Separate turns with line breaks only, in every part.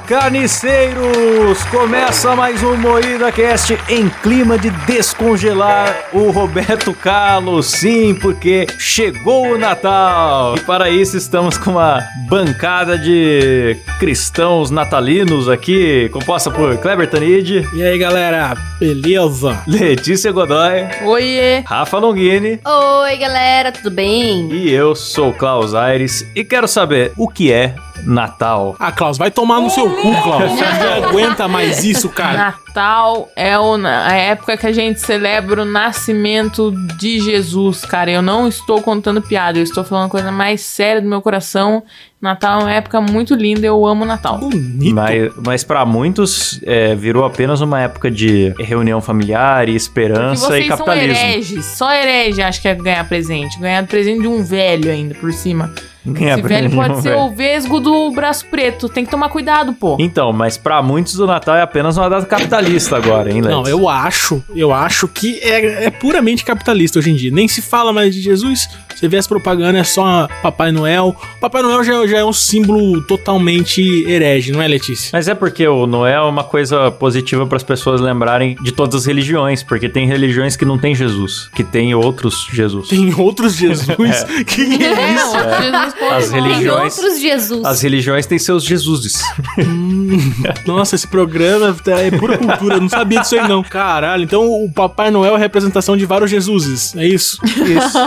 Carniceiros! Começa mais um Moída Cast em clima de descongelar o Roberto Carlos, sim, porque chegou o Natal! E para isso estamos com uma bancada de cristãos natalinos aqui, composta por Kleber Tanid.
E aí galera, beleza?
Letícia Godoy.
Oiê!
Rafa Longini.
Oi galera, tudo bem?
E eu sou Klaus Aires e quero saber o que é Natal.
Ah, Klaus, vai tomar no seu cu, Klaus. Você não aguenta mais isso, cara.
Natal é a época que a gente celebra o nascimento de Jesus, cara. Eu não estou contando piada, eu estou falando coisa mais séria do meu coração. Natal é uma época muito linda, eu amo Natal.
Bonito. Mas, mas para muitos é, virou apenas uma época de reunião familiar e esperança e capitalismo.
São hereges, só herege acho que é ganhar presente. Ganhar presente de um velho ainda por cima. Esse velho pode ser o vesgo do braço preto. Tem que tomar cuidado, pô.
Então, mas para muitos o Natal é apenas uma data capitalista agora, hein, Lex?
Não, eu acho, eu acho que é, é puramente capitalista hoje em dia. Nem se fala mais de Jesus. Você vê as propagandas, é só Papai Noel. Papai Noel já, já é um símbolo totalmente herege, não é, Letícia?
Mas é porque o Noel é uma coisa positiva para as pessoas lembrarem de todas as religiões, porque tem religiões que não tem Jesus, que tem outros Jesus.
Tem outros Jesus? é. Que é isso?
É. As religiões,
tem outros Jesus.
As religiões têm seus Jesuses.
Hum, nossa, esse programa é pura cultura, não sabia disso aí não. Caralho, então o Papai Noel é a representação de vários Jesuses, é isso?
Isso.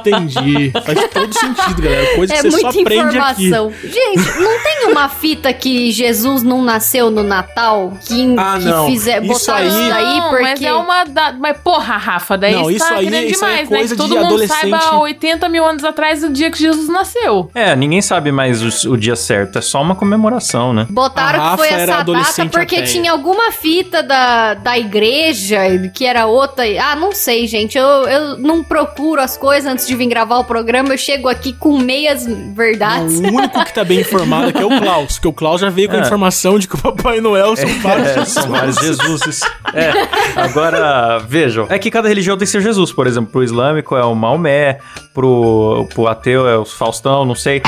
Entendi. Faz todo sentido, galera. Coisa é que você só aprende informação. aqui.
Gente, não tem uma fita que Jesus não nasceu no Natal? Que,
ah,
que
não.
fizer,
isso aí,
isso aí porque...
Mas é uma... Da... Mas porra, Rafa, daí
não, isso
tá
aí, isso
demais,
é coisa
né? Que todo
de
mundo
adolescente...
saiba 80 mil anos atrás o dia que Jesus nasceu.
É, ninguém sabe mais o, o dia certo. É só uma comemoração, né?
Botaram que foi essa data porque até. tinha alguma fita da, da igreja que era outra. Ah, não sei, gente. Eu, eu não procuro as coisas antes de vir gravar o programa. Eu chego aqui com meias verdades.
Não, o único que tá bem informado aqui é o Klaus. Que o Klaus já veio com a é. informação de que o Papai Noel são vários
é, São vários Jesuses. É. Agora, vejam. É que cada religião tem seu Jesus. Por exemplo, pro islâmico é o Maomé. Pro, pro ateu é o Faustão, não sei.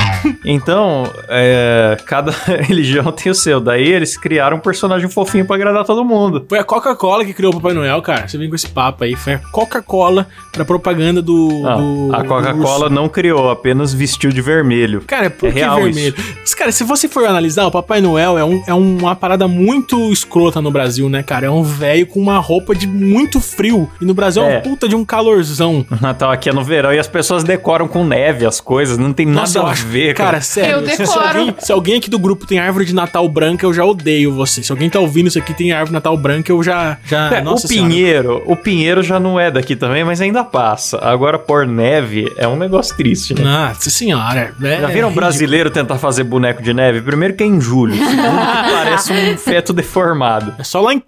Então, é, cada religião tem o seu. Daí eles criaram um personagem fofinho pra agradar todo mundo.
Foi a Coca-Cola que criou o Papai Noel, cara. Você vem com esse papo aí. Foi a Coca-Cola pra propaganda do.
Não,
do
a Coca-Cola não criou, apenas vestiu de vermelho.
Cara, por é que vermelho? Mas, cara, se você for analisar, o Papai Noel é, um, é uma parada muito escrota no Brasil, né, cara? É um velho com uma roupa de muito frio. E no Brasil é, é uma puta de um calorzão.
O Natal aqui é no verão e as pessoas decoram com neve as coisas. Não tem Nossa, nada a ver,
cara. Cara, sério.
Eu decoro.
Se alguém, se alguém aqui do grupo tem árvore de Natal branca, eu já odeio você. Se alguém tá ouvindo isso aqui tem árvore de Natal branca, eu já. já
é, o Pinheiro, senhora. o Pinheiro já não é daqui também, mas ainda passa. Agora, por neve é um negócio triste, né?
Nossa senhora.
É, já viram um brasileiro tentar fazer boneco de neve? Primeiro que é em julho, segundo que parece um feto deformado.
É só lá em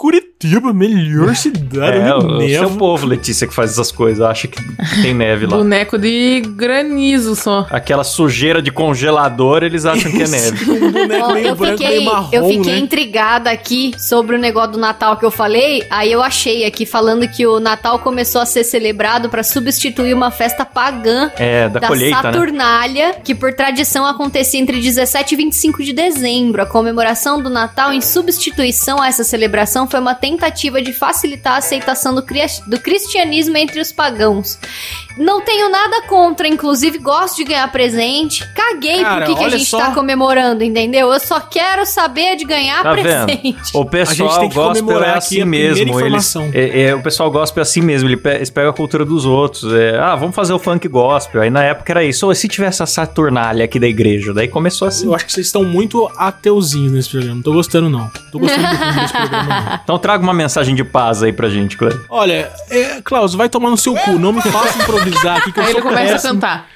Curitiba, melhor cidade.
É, o, seu povo, Letícia, que faz essas coisas, acha que tem neve lá.
Boneco de granizo só.
Aquela sujeira de congelador, eles acham que é neve.
um boneco meio
eu
branco,
fiquei,
meio marrom,
Eu fiquei
né?
intrigada aqui sobre o negócio do Natal que eu falei. Aí eu achei aqui falando que o Natal começou a ser celebrado para substituir uma festa pagã
é, da,
da
colheita,
Saturnália,
né?
que por tradição acontecia entre 17 e 25 de dezembro. A comemoração do Natal, em substituição a essa celebração, foi uma tentativa de facilitar a aceitação do, do cristianismo entre os pagãos. Não tenho nada contra, inclusive gosto de ganhar presente. Caguei Cara, por que, que a gente só... tá comemorando, entendeu? Eu só quero saber de ganhar
tá
presente.
Vendo? O pessoal gospel é assim mesmo. Eles, é, é, o pessoal gospel é assim mesmo. Eles pegam a cultura dos outros. É, ah, vamos fazer o funk gospel. Aí na época era isso. Ou se tivesse a Saturnália aqui da igreja. Daí começou assim.
Eu acho que vocês estão muito ateuzinhos nesse programa. Não tô gostando, não. Tô gostando desse programa,
não. Então traga uma mensagem de paz aí pra gente, Cleber.
Olha, é, Klaus, vai tomar no seu cu. Não me faça improvisar aqui que eu
Aí
ele
começa
péssimo.
a cantar.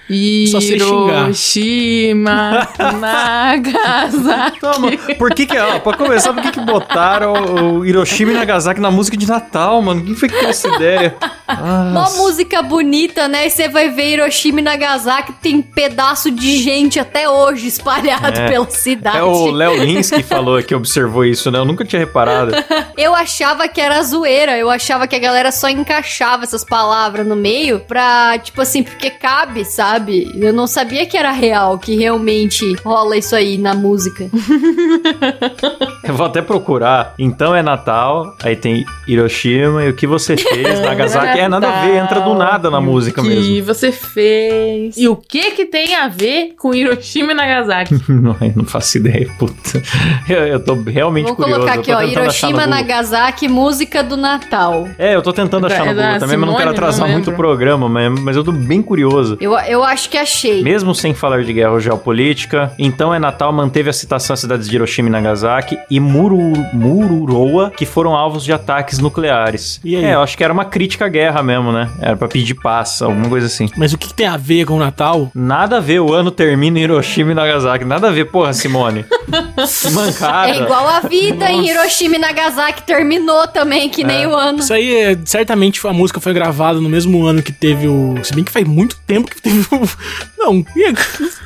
Hiroshima, Nagasaki.
Toma, por que que, ó, pra começar, por que que botaram o Hiroshima e Nagasaki na música de Natal, mano? Quem foi que teve essa ideia?
Uma música bonita, né? E você vai ver Hiroshima e Nagasaki, tem pedaço de gente até hoje espalhado
É.
pela cidade.
É o Léo Lins que falou, que observou isso, né? Eu nunca tinha reparado.
Eu achava que era zoeira, eu achava que a galera só encaixava essas palavras no meio pra, tipo assim, porque cabe, sabe? Eu não sabia que era real, que realmente rola isso aí na música.
Eu vou até procurar. Então é Natal, aí tem Hiroshima e o que você fez, Nagasaki. É nada a ver, entra do nada na
E o
música
que
mesmo.
você fez? E o que que tem a ver com Hiroshima e Nagasaki?
Não, eu não faço ideia, puta. Eu, eu tô realmente
Vou
curioso.
colocar
eu
aqui, ó, Hiroshima. Nagasaki, música do Natal.
É, eu tô tentando achar no
É
Google também, mas não quero
Simone,
atrasar
não
muito o programa, mas, mas eu tô bem curioso.
Eu, eu acho que achei.
Mesmo sem falar de guerra ou geopolítica, então é Natal manteve a citação às cidades de Hiroshima e Nagasaki e Muru, Mururoa, que foram alvos de ataques nucleares.
E aí?
É, eu acho que era uma crítica à guerra mesmo, né? Era pra pedir paz, alguma coisa assim.
Mas o que, que tem a ver com o Natal?
Nada a ver, o ano termina em Hiroshima e Nagasaki. Nada a ver, porra, Simone. que mancada.
É igual a vida em Hiroshima e Nagasaki terminou também, que nem o ano.
Isso aí, é, certamente a música foi gravada no mesmo ano que teve o. Se bem que faz muito tempo que teve. Não,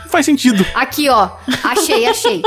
faz sentido.
Aqui, ó. Achei, achei.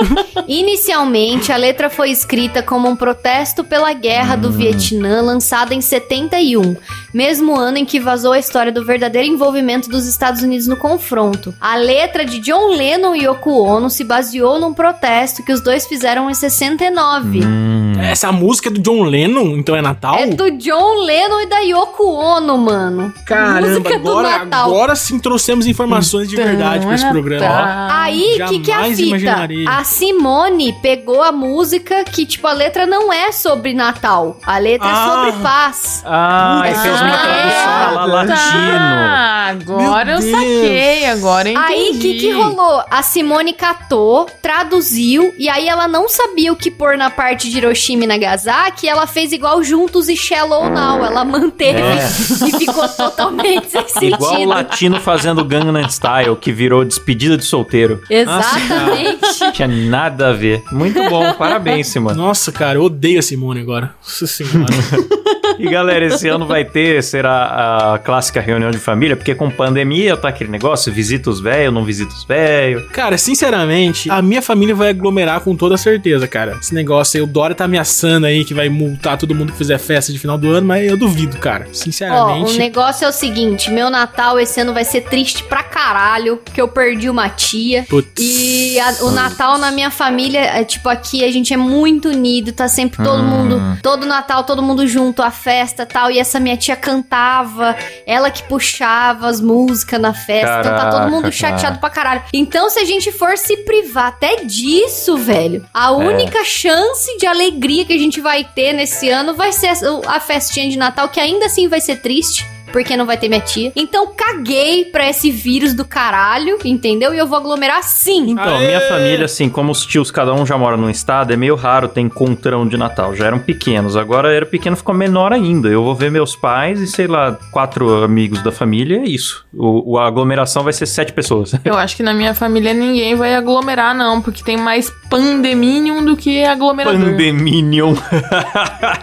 Inicialmente, a letra foi escrita como um protesto pela guerra do Vietnã, lançada em 71, mesmo ano em que vazou a história do verdadeiro envolvimento dos Estados Unidos no confronto. A letra de John Lennon e Yoko Ono se baseou num protesto que os dois fizeram em 69.
Hum.
Essa música é do John Lennon, então é Natal?
É do John Lennon e da Yoko Ono, mano.
Caramba,
Música do
agora,
Natal.
agora sim trouxemos informações de verdade pra esse
Então,
programa.
Natal.
Aí, o que, que é a fita?
imaginaria.
A Simone pegou a música que, tipo, a letra não é sobre Natal. A letra
Ah.
é sobre paz.
Ah, e uma
Ah,
tradução lá latino.
Tá, agora eu saquei, agora eu entendi.
Aí, o que, que rolou? A Simone catou, traduziu, e aí ela não sabia o que pôr na parte de Hiroshima e Nagasaki, e ela fez igual Juntos e Shallow Now. Ela manteve
É.
e ficou totalmente sem sentido.
Igual o latino fazendo Gangnam Style, que virou despedida de solteiro.
Exatamente.
Tinha nada a ver. Muito bom, parabéns, Simone.
Nossa, cara, eu odeio a Simone agora. Nossa senhora.
E galera, esse ano vai ter, será a clássica reunião de família, porque com pandemia tá aquele negócio, visita os velhos, não visita os velhos.
cara, sinceramente, a minha família vai aglomerar com toda certeza, cara. Esse negócio aí, o Dória tá ameaçando aí que vai multar todo mundo que fizer festa de final do ano, mas eu duvido, cara.
Ó,
Sinceramente.
o negócio é o seguinte: meu Natal esse ano vai ser triste pra caralho, porque eu perdi uma tia.
Putz.
E a- o Natal na minha família, é tipo, aqui a gente é muito unido, tá sempre todo mundo, todo Natal, todo mundo junto, a festa tal. E essa minha tia cantava, ela que puxava as músicas na festa. então tá todo
Caraca,
mundo chateado
cara.
pra caralho. Então, se a gente for se privar até disso, velho, a única chance de alegria que a gente vai ter nesse ano vai ser a festinha de Natal, que ainda assim vai ser triste. Porque não vai ter minha tia. Então caguei pra esse vírus do caralho, entendeu? E eu vou aglomerar sim.
Então,
Aê!
minha família, assim, como os tios, cada um já mora num estado, é meio raro ter encontrão de Natal. Já eram pequenos, agora era pequeno, ficou menor ainda. Eu vou ver meus pais e, sei lá, quatro amigos da família, é isso. O, o- a aglomeração vai ser sete pessoas.
Eu acho que na minha família ninguém vai aglomerar, não, porque tem mais pandeminium do que aglomerador.
Pandeminion.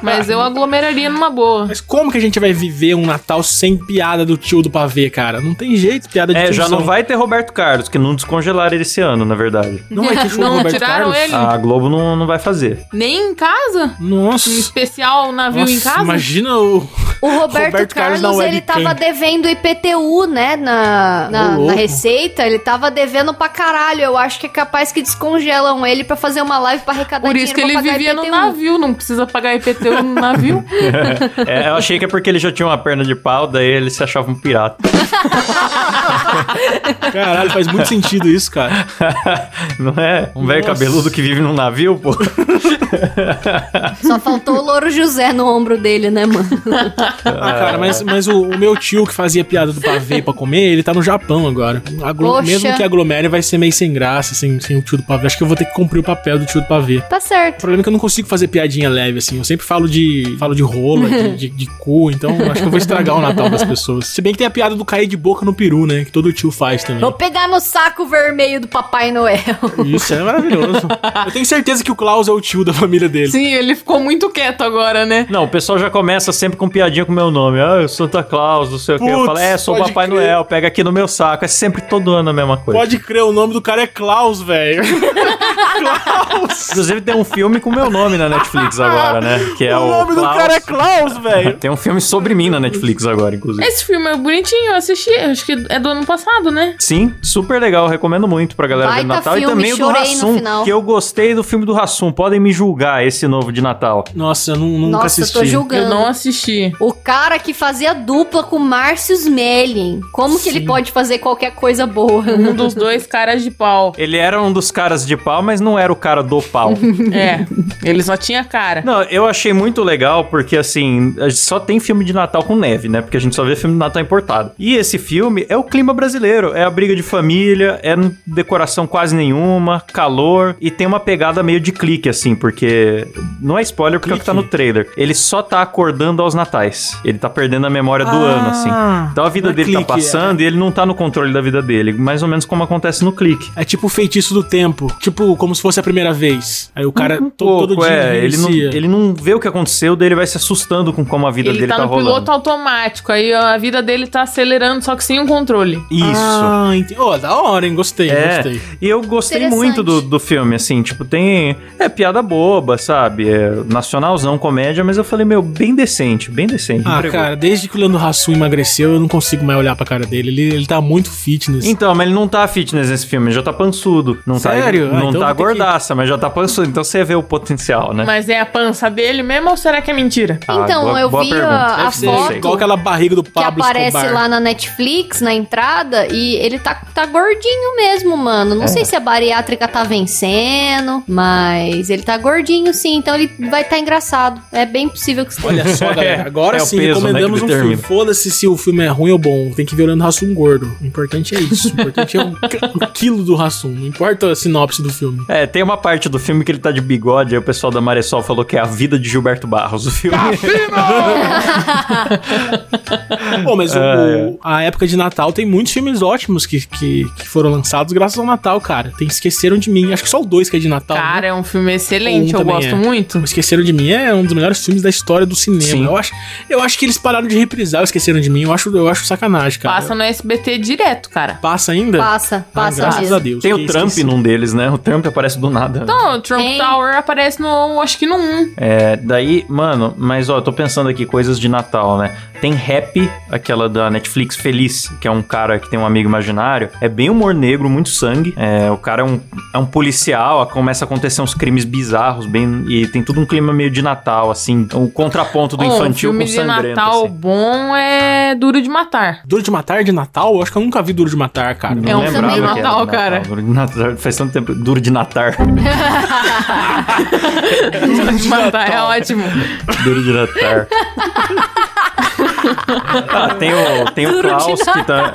Mas eu aglomeraria numa boa.
Mas como que a gente vai viver um Natal sem piada do tio do pavê, cara? Não tem jeito, piada de
É, já não vai ter Roberto Carlos, que não descongelaram ele esse ano, na verdade.
Não vai ter show do
Não
Roberto
tiraram
Carlos?
ele?
A Globo não, não vai fazer.
Nem em casa?
Nossa.
Em especial navio em
Nossa,
casa?
Imagina o.
O Roberto,
Roberto Carlos
Carlos, ele tava devendo IPTU, né, na, na, na receita. Ele tava devendo pra caralho. Eu acho que é capaz que descongelam ele pra fazer uma live pra arrecadar
Por isso que ele vivia no
IPTU.
navio, não precisa pagar IPTU no navio.
É, eu achei que é porque ele já tinha uma perna de pau, daí ele se achava um pirata.
Caralho, faz muito sentido isso, cara.
não é? Um velho cabeludo que vive num navio, pô.
Só faltou o Louro José no ombro dele, né, mano?
Ah, cara, mas, mas o, o meu tio que fazia piada do pavê pra comer, ele tá no Japão agora. Aglo-
Poxa.
Mesmo que aglomere, vai ser meio sem graça, sem, sem o tio do pavê. Acho que eu vou ter que cumprir o papel do tio do pavê.
Tá
O
certo.
problema é que eu não consigo fazer piadinha leve, assim. Eu sempre falo de falo de rola, de, de, de cu, então acho que eu vou estragar o Natal das pessoas. Se bem que tem a piada do cair de boca no peru, né? Que todo tio faz também.
Vou pegar no saco vermelho do Papai Noel.
Isso é maravilhoso. Eu tenho certeza que o Klaus é o tio da família dele.
Sim, ele ficou muito quieto agora, né?
Não, o pessoal já começa sempre com piadinha com o meu nome. Ah, eu sou Santa Claus, não sei o que. Eu falo, é, sou o Papai
crer.
Noel, pega aqui no meu saco. É sempre todo ano a mesma coisa.
Pode crer, o nome do cara é Klaus, velho. Klaus!
Inclusive tem um filme com meu nome na Netflix agora, né? Que é o,
o nome
Klaus.
do cara é Klaus, velho.
Tem um filme sobre mim na Netflix agora, inclusive.
Esse filme é bonitinho, eu assisti. Acho que é do ano passado, né?
Sim, super legal, recomendo muito pra galera ver
Baita
no Natal.
filme,
e também o do Rassum,
final.
que eu gostei do filme do Rassum. Podem me julgar esse novo de Natal.
Nossa, eu nu- nunca
Nossa, eu
assisti.
tô julgando.
Eu não assisti.
O cara que fazia dupla com Márcio Smelling. Como que ele pode fazer qualquer coisa boa?
Um dos dois caras de pau.
Ele era um dos caras de pau, mas não era o cara do pau.
É, ele só tinha cara.
Não, eu achei muito legal porque, assim, só tem filme de Natal com neve, né? Porque a gente só vê filme de Natal importado. E esse filme é o clima brasileiro. É a briga de família, é decoração quase nenhuma, calor e tem uma pegada meio de clique, assim, porque. Não é spoiler porque é o que tá no trailer. Ele só tá acordando aos natais. Ele tá perdendo a memória do
Ah,
ano, assim. Então a vida
é
dele
clique,
tá passando e ele não tá no controle da vida dele. Mais ou menos como acontece no clique.
É tipo o feitiço do tempo. Tipo, como se fosse a primeira vez. Aí o cara
Um
to-
pouco,
todo dia
é. Ele não, ele não vê o que aconteceu, daí ele vai se assustando com como a vida
Ele
dele
tá
tá,
no
rolando.
piloto automático, aí a vida dele tá acelerando, só que sem um controle.
Isso.
Ah, entendi. Ó, da hora, hein? Gostei,
É,
gostei.
e eu gostei muito do, do filme, assim, tipo, tem. É piada boba, sabe? É nacionalzão, comédia, mas eu falei, meu, bem decente, bem decente.
Ah,
entregou.
cara, desde que o Leandro Hassum emagreceu, eu não consigo mais olhar pra cara dele. Ele, ele tá muito fitness.
Então, mas ele não tá fitness nesse filme, ele já tá pançudo. Não
Sério?
Tá,
Ah,
não
então
tá
ter que-
gordaça, mas já tá pançudo. Então você vê o potencial, né?
Mas é a pança dele mesmo ou será que é mentira?
Ah,
Então,
boa-
eu
boa
vi
pergunta.
a, a foto
igual aquela barriga do
que
Pablo
aparece
Escobar.
lá na Netflix, na entrada, e ele tá, tá gordinho mesmo, mano. Não sei se a bariátrica tá vencendo, mas ele tá gordinho sim, então ele vai estar tá engraçado. É bem possível que
Olha só, galera. Agora
É
sim,
peso, né,
recomendamos
que
um filme. Foda-se se o filme é ruim ou bom. Tem que ver o Leandro Hassum gordo. O importante é isso. O importante é o, o quilo do Hassum. Não importa a sinopse do filme.
É, tem uma parte do filme que ele tá de bigode, aí o pessoal da Maressol falou que é a vida de Gilberto Barros, o filme.
Pô, mas o-
É,
o- a época de Natal tem muitos filmes ótimos que, que, que foram lançados graças ao Natal, cara. Tem Esqueceram de Mim. Acho que só o dois que é de Natal. né?
Cara, é um filme excelente,
Um
eu gosto
é.
muito.
O Esqueceram de Mim é um dos melhores filmes da história do cinema.
Sim.
Eu acho, eu acho que eles pararam de reprisar o Esqueceram de Mim. Eu acho, eu acho sacanagem, cara.
Passa no SBT direto, cara.
Passa ainda?
passa,
Ah,
passa
graças
mesmo.
a Deus.
Tem o Trump
esqueci.
num deles, né? O Trump aparece do nada.
Então, o Trump
Tem.
Tower aparece no, acho que no 1.
É, daí, mano, mas ó, eu tô pensando aqui, coisas de Natal, né? Tem Happy, aquela da Netflix Feliz, que é um cara que tem um amigo imaginário. É bem humor negro, muito sangue. É, o cara é um, é um policial, começa a acontecer uns crimes bizarros, bem. E tem tudo um clima meio de Natal, assim. O contraponto do
um
infantil
filme
com
de
sangrento.
Natal
assim.
bom é Duro de Matar.
Duro de Matar de Natal? Eu acho que eu nunca vi Duro de Matar, cara.
É um
lembrava
filme de
era
Natal, cara.
Duro de Natal. Faz tanto tempo. Duro de Natar.
Duro de Matar é ótimo.
Duro de Natar. Ah, tem o, tem o Klaus que tá.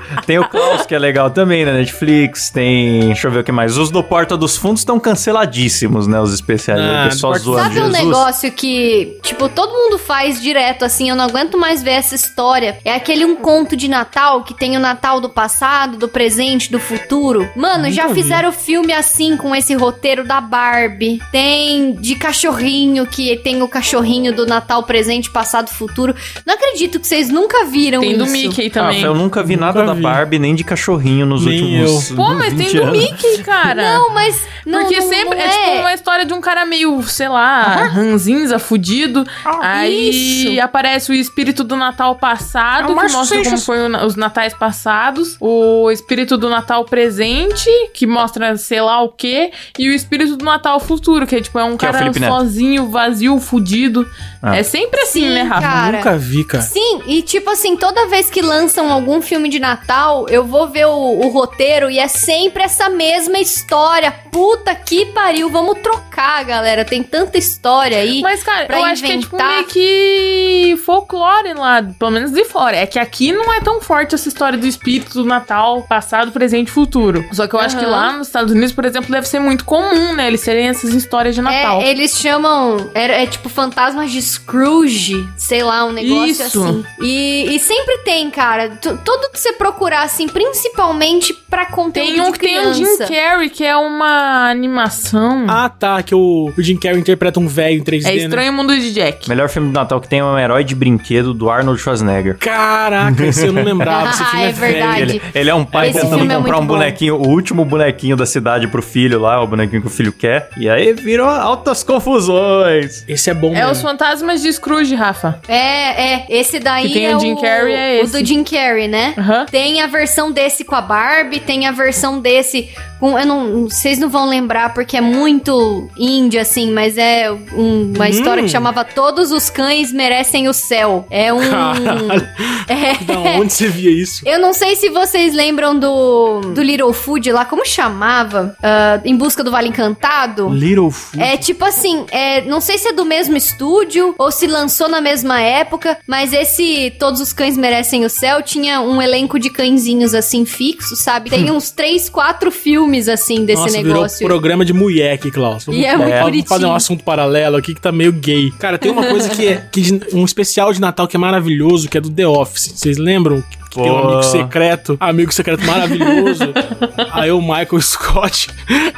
tem o Klaus que é legal também na Netflix. Tem. Deixa eu ver o que mais. Os do Porta dos Fundos estão canceladíssimos, né? Os especiais.
Ah,
o pessoal
Porta-
zoando
Sabe um
Jesus.
negócio que, tipo, todo mundo faz direto, assim, eu não aguento mais ver essa história. É aquele um conto de Natal que tem o Natal do passado, do presente, do futuro. Mano, já
vi.
fizeram filme assim com esse roteiro da Barbie. Tem de cachorrinho, que tem o cachorrinho do Natal presente, passado, futuro. Não acredito que vocês nunca viram
Tem do
isso.
Mickey
Ah,
também.
eu nunca vi
Nunca
nada da
vi.
Barbie nem de cachorrinho nos
Nem
últimos.
Pô, mas
20
tem do
anos.
Mickey, cara.
Não, mas. Não,
Porque
não-
sempre
não
é. tipo uma história de um cara meio, sei lá, ranzinza, fudido. aí
isso.
aparece o espírito do Natal passado,
É
que mostra como
Seixas.
foi o os natais passados. O espírito do Natal presente, que mostra sei lá o quê. E o espírito do Natal futuro, que é tipo, é um
Que é
cara
Neto.
sozinho, vazio, fudido.
Ah.
É sempre assim,
Sim,
né, Rafa?
cara.
Nunca vi, cara.
Sim, e tipo assim, toda vez que lançam algum filme de Natal, eu vou ver o, o roteiro e é sempre essa mesma história. Puta que pariu, vamos trocar, galera. Tem tanta história aí.
Mas, cara,
pra
eu acho que é tipo meio que folclore lá, pelo menos de fora. É que aqui não é tão forte essa história do espírito do Natal, passado, presente e futuro. Só que eu acho que lá nos Estados Unidos, por exemplo, deve ser muito comum, né? Eles terem essas histórias de Natal.
É, eles chamam. É, é tipo fantasmas de Scrooge, sei lá, um negócio
Isso.
assim. E, e sempre tem, cara. Tu- tudo que você procurar, assim, principalmente pra conteúdo
Tem um
de
que tem um Jim
criança.
Carrey, que é uma animação.
Ah, tá, que o, o Jim Carrey interpreta um velho em 3D,
é
né?
Estranho Mundo de Jack.
Melhor filme do Natal que tem é um herói de brinquedo do Arnold Schwarzenegger.
Caraca, esse eu não lembrava. Esse filme
Ah,
é,
é
velho.
verdade.
Ele, ele é um pai
Esse
tentando
filme é
comprar
muito
um
bom.
bonequinho, o último bonequinho da cidade pro filho lá, o bonequinho que o filho quer. E aí virou altas confusões.
Esse é bom
É
mesmo.
os fantasmas de Scrooge, Rafa.
É, é. Esse daí
Que tem
é
o Jim Carrey, é
o
esse.
do Jim Carrey, né?
Aham.
Tem a versão desse com a Barbie, tem a versão desse com. Eu não. Vocês não vão lembrar porque é muito indie, assim, mas é um- uma história que chamava Todos os Cães Merecem o Céu. É um.
Caralho.
É.
Da onde você via isso?
Eu não sei se vocês lembram do, do Little Food lá, como chamava? Ah, em Busca do Vale Encantado?
Little Food.
É tipo assim, é, não sei se é do mesmo estúdio ou se lançou na mesma época, mas esse Todos os Cães Merecem o Céu tinha um elenco de cãezinhos assim fixo, sabe? Tem uns três, quatro filmes assim desse
Nossa,
negócio.
virou programa de mulher aqui, Klaus.
E é muito
Vamos
bonitinho.
fazer um assunto paralelo aqui que tá meio gay. Cara, tem uma coisa que é que um especial de Natal que é maravilhoso, que é do The Office. Vocês lembram? Que tem um amigo secreto, amigo secreto maravilhoso. Aí o Michael Scott,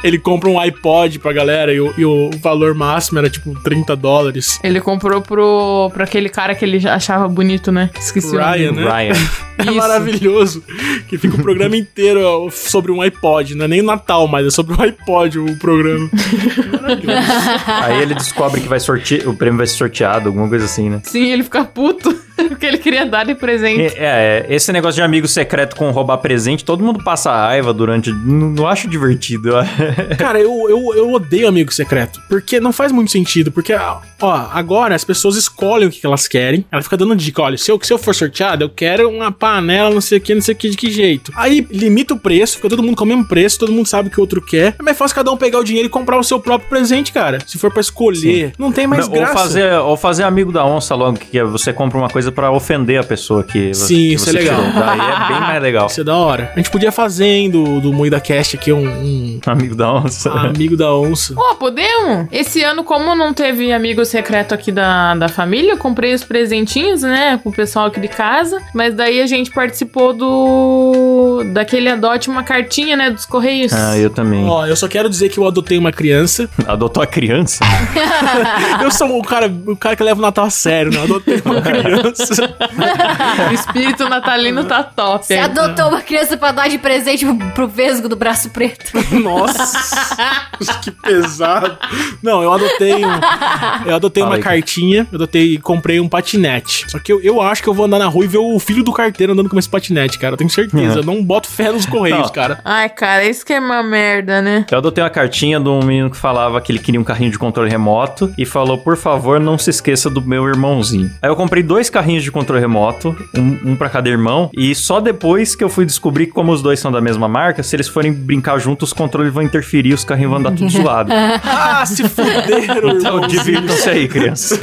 ele compra um iPod pra galera e o, e o valor máximo era tipo 30 dólares.
Ele comprou pro, pro aquele cara que ele achava bonito, né? Esqueci o nome.
Ryan, né?
Ryan.
É
Isso.
maravilhoso. Que fica o programa inteiro sobre um iPod. Não é nem Natal, mas é sobre um iPod o programa. Maravilhoso.
Aí ele descobre que vai sortear, o prêmio vai ser sorteado, alguma coisa assim, né?
Sim, ele fica puto. Porque ele queria dar de presente.
É, é, esse negócio de amigo secreto com roubar presente, todo mundo passa raiva durante. Não, não acho divertido.
Cara, eu, eu, eu odeio amigo secreto. Porque não faz muito sentido. Porque, ó, agora as pessoas escolhem o que elas querem. Ela fica dando dica: olha, se eu, se eu for sorteado, eu quero uma panela, não sei o que, não sei o que, de que jeito. Aí limita o preço, fica todo mundo com o mesmo preço, todo mundo sabe o que o outro quer. É mais fácil cada um pegar o dinheiro e comprar o seu próprio presente, cara. Se for pra escolher, não tem mais
ou,
graça.
fazer, ou fazer amigo da onça logo, que é você compra uma coisa pra ofender a pessoa que você
Sim,
que
isso é
você
legal.
Tirou. Daí é bem mais legal.
Isso é da hora. A gente podia fazer, hein, do, do Moída Cast aqui um, um
Amigo da onça.
amigo da onça.
Pô, podemos? Esse ano, como não teve amigo secreto aqui da, da família, eu comprei os presentinhos, né, pro pessoal aqui de casa. Mas daí a gente participou do. daquele adote uma cartinha, né, dos Correios.
Ah, eu também.
Ó, eu só quero dizer que eu adotei uma criança.
Adotou a criança?
Eu sou o cara, o cara que leva o Natal a sério, né? Eu adotei uma criança.
O espírito natalino tá top.
Você
hein?
adotou uma criança pra dar de presente pro, pro vesgo do braço preto.
Nossa, que pesado. Não, eu adotei um, eu adotei
Fala
uma
aí.
cartinha, eu adotei e comprei um patinete. Só que eu, eu acho que eu vou andar na rua e ver o filho do carteiro andando com esse patinete, cara. Eu tenho certeza. Eu não boto fé nos correios,
Não.
cara.
Ai, cara, isso que é uma merda, né?
Eu adotei uma cartinha de um menino que falava que ele queria um carrinho de controle remoto e falou, por favor, não se esqueça do meu irmãozinho. Aí eu comprei dois carrinhos de controle remoto, um, um para cada irmão, e só depois que eu fui descobrir que como os dois são da mesma marca, se eles forem brincar juntos, os controles vão interferir, os carrinhos vão andar tudo zoado.
Ah, se fuderam,
Então divirtam-se aí, crianças.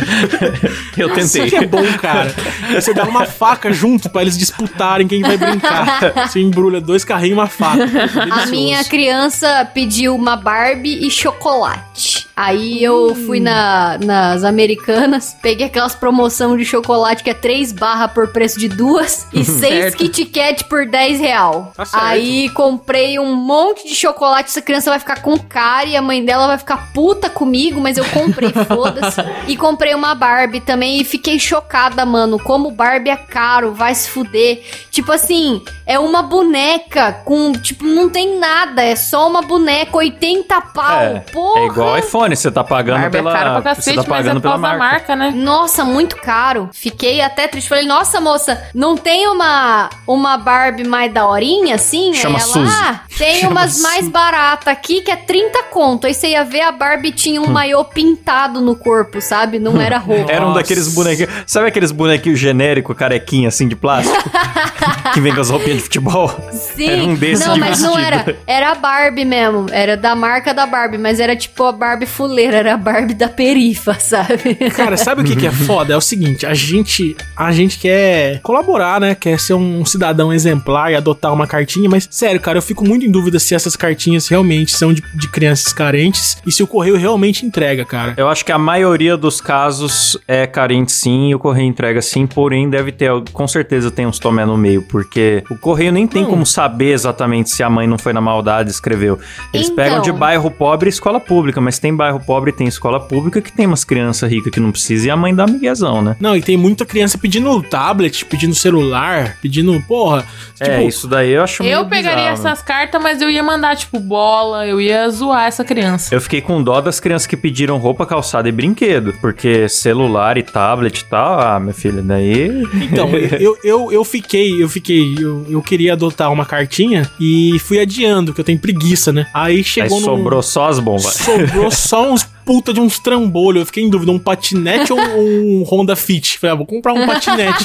eu
Isso
tentei.
que é bom, cara. É Você dá uma faca junto pra eles disputarem quem vai brincar. Você embrulha dois carrinhos e uma faca.
A minha criança pediu uma Barbie e chocolate. Aí eu fui na, nas americanas, peguei aquelas promoção de chocolate que é 3 barra por preço de duas e 6
Certo.
Kit Kat por 10 real.
Tá.
Aí comprei um monte de chocolate, essa criança vai ficar com cara e a mãe dela vai ficar puta comigo, mas eu comprei, foda-se. E comprei uma Barbie também e fiquei chocada, mano, como Barbie é caro, vai se fuder. Tipo assim, é uma boneca com, tipo, não tem nada, é só uma boneca, 80 pau,
É,
porra.
é igual iPhone, você tá pagando
Barbie
pela
é caro pra
você
cacete,
tá
mas é
pagando
por
pela marca.
marca, né?
Nossa, muito caro. Fiquei até triste. Falei, nossa, moça, não tem uma, uma Barbie mais daorinha, assim?
Chama
Aí ela,
Suzy.
ah, tem
Chama
umas
Suzy.
mais baratas aqui que é 30 conto. Aí você ia ver a Barbie tinha um maiô pintado no corpo, sabe? Não era roupa.
Era um daqueles bonequinhos. Sabe aqueles bonequinhos genéricos, carequinha assim de plástico? que vem com as roupinhas de futebol?
Sim.
Era um desse
não,
de
mas não
vestido.
era. Era a Barbie mesmo. Era da marca da Barbie, mas era tipo a Barbie fuleira, era a Barbie da perifa, sabe?
Cara, sabe o que, que é foda? É o seguinte, a gente, a gente quer colaborar, né? Quer ser um cidadão exemplar e adotar uma cartinha, mas sério, cara, eu fico muito em dúvida se essas cartinhas realmente são de, de crianças carentes e se o correio realmente entrega, cara.
Eu acho que a maioria dos casos é carente sim, e o correio entrega sim, porém deve ter, com certeza tem uns tomé no meio, porque o correio nem tem
Não.
como saber exatamente se a mãe não foi na maldade e escreveu. Eles
Então.
pegam de bairro pobre e escola pública, mas tem bairro pobre tem escola pública que tem umas crianças ricas que não precisam e a mãe dá miguezão, né?
Não, e tem muita criança pedindo tablet, pedindo celular, pedindo, porra.
é,
tipo,
isso daí eu acho meio
Eu pegaria
bizarro.
essas cartas, mas eu ia mandar, tipo, bola, eu ia zoar essa criança.
Eu fiquei com dó das crianças que pediram roupa, calçada e brinquedo. Porque celular e tablet e tal, ah, meu filho, daí.
Então, eu, eu, eu fiquei, eu fiquei, eu, eu queria adotar uma cartinha e fui adiando, que eu tenho preguiça, né? Aí
Aí
chegou no.
sobrou só as bombas.
Sobrou só uns puta de uns trambolhos. Eu fiquei em dúvida, um patinete ou um Honda Fit? Falei, ah, vou comprar um patinete.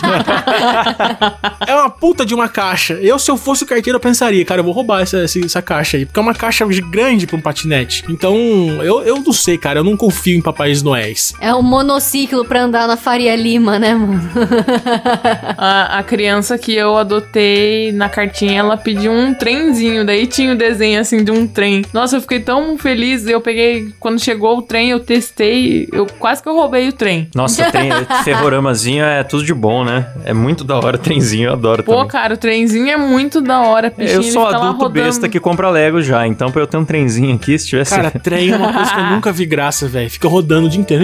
é uma puta de uma caixa. Eu, se eu fosse o carteiro, eu pensaria, cara, eu vou roubar essa, essa, essa caixa aí. Porque é uma caixa grande pra um patinete. Então, eu, eu não sei, cara. Eu não confio em Papais Noéis.
É um monociclo pra andar na Faria Lima, né, mano?
A, a criança que eu adotei na cartinha, ela pediu um trenzinho, daí tinha o desenho assim de um trem. Nossa, eu fiquei tão feliz. Eu peguei, quando chegou o trem, eu testei, eu quase que eu roubei o trem.
Nossa, tem ferroramazinho é tudo de bom, né? É muito da hora trenzinho, eu adoro
Pô,
também.
cara, o trenzinho é muito da hora. bichinho,
Eu sou adulto besta que compra Lego já, então pra eu ter um trenzinho aqui, se tivesse.
Cara, trem é uma coisa que eu nunca vi graça, velho. Fica rodando o dia inteiro.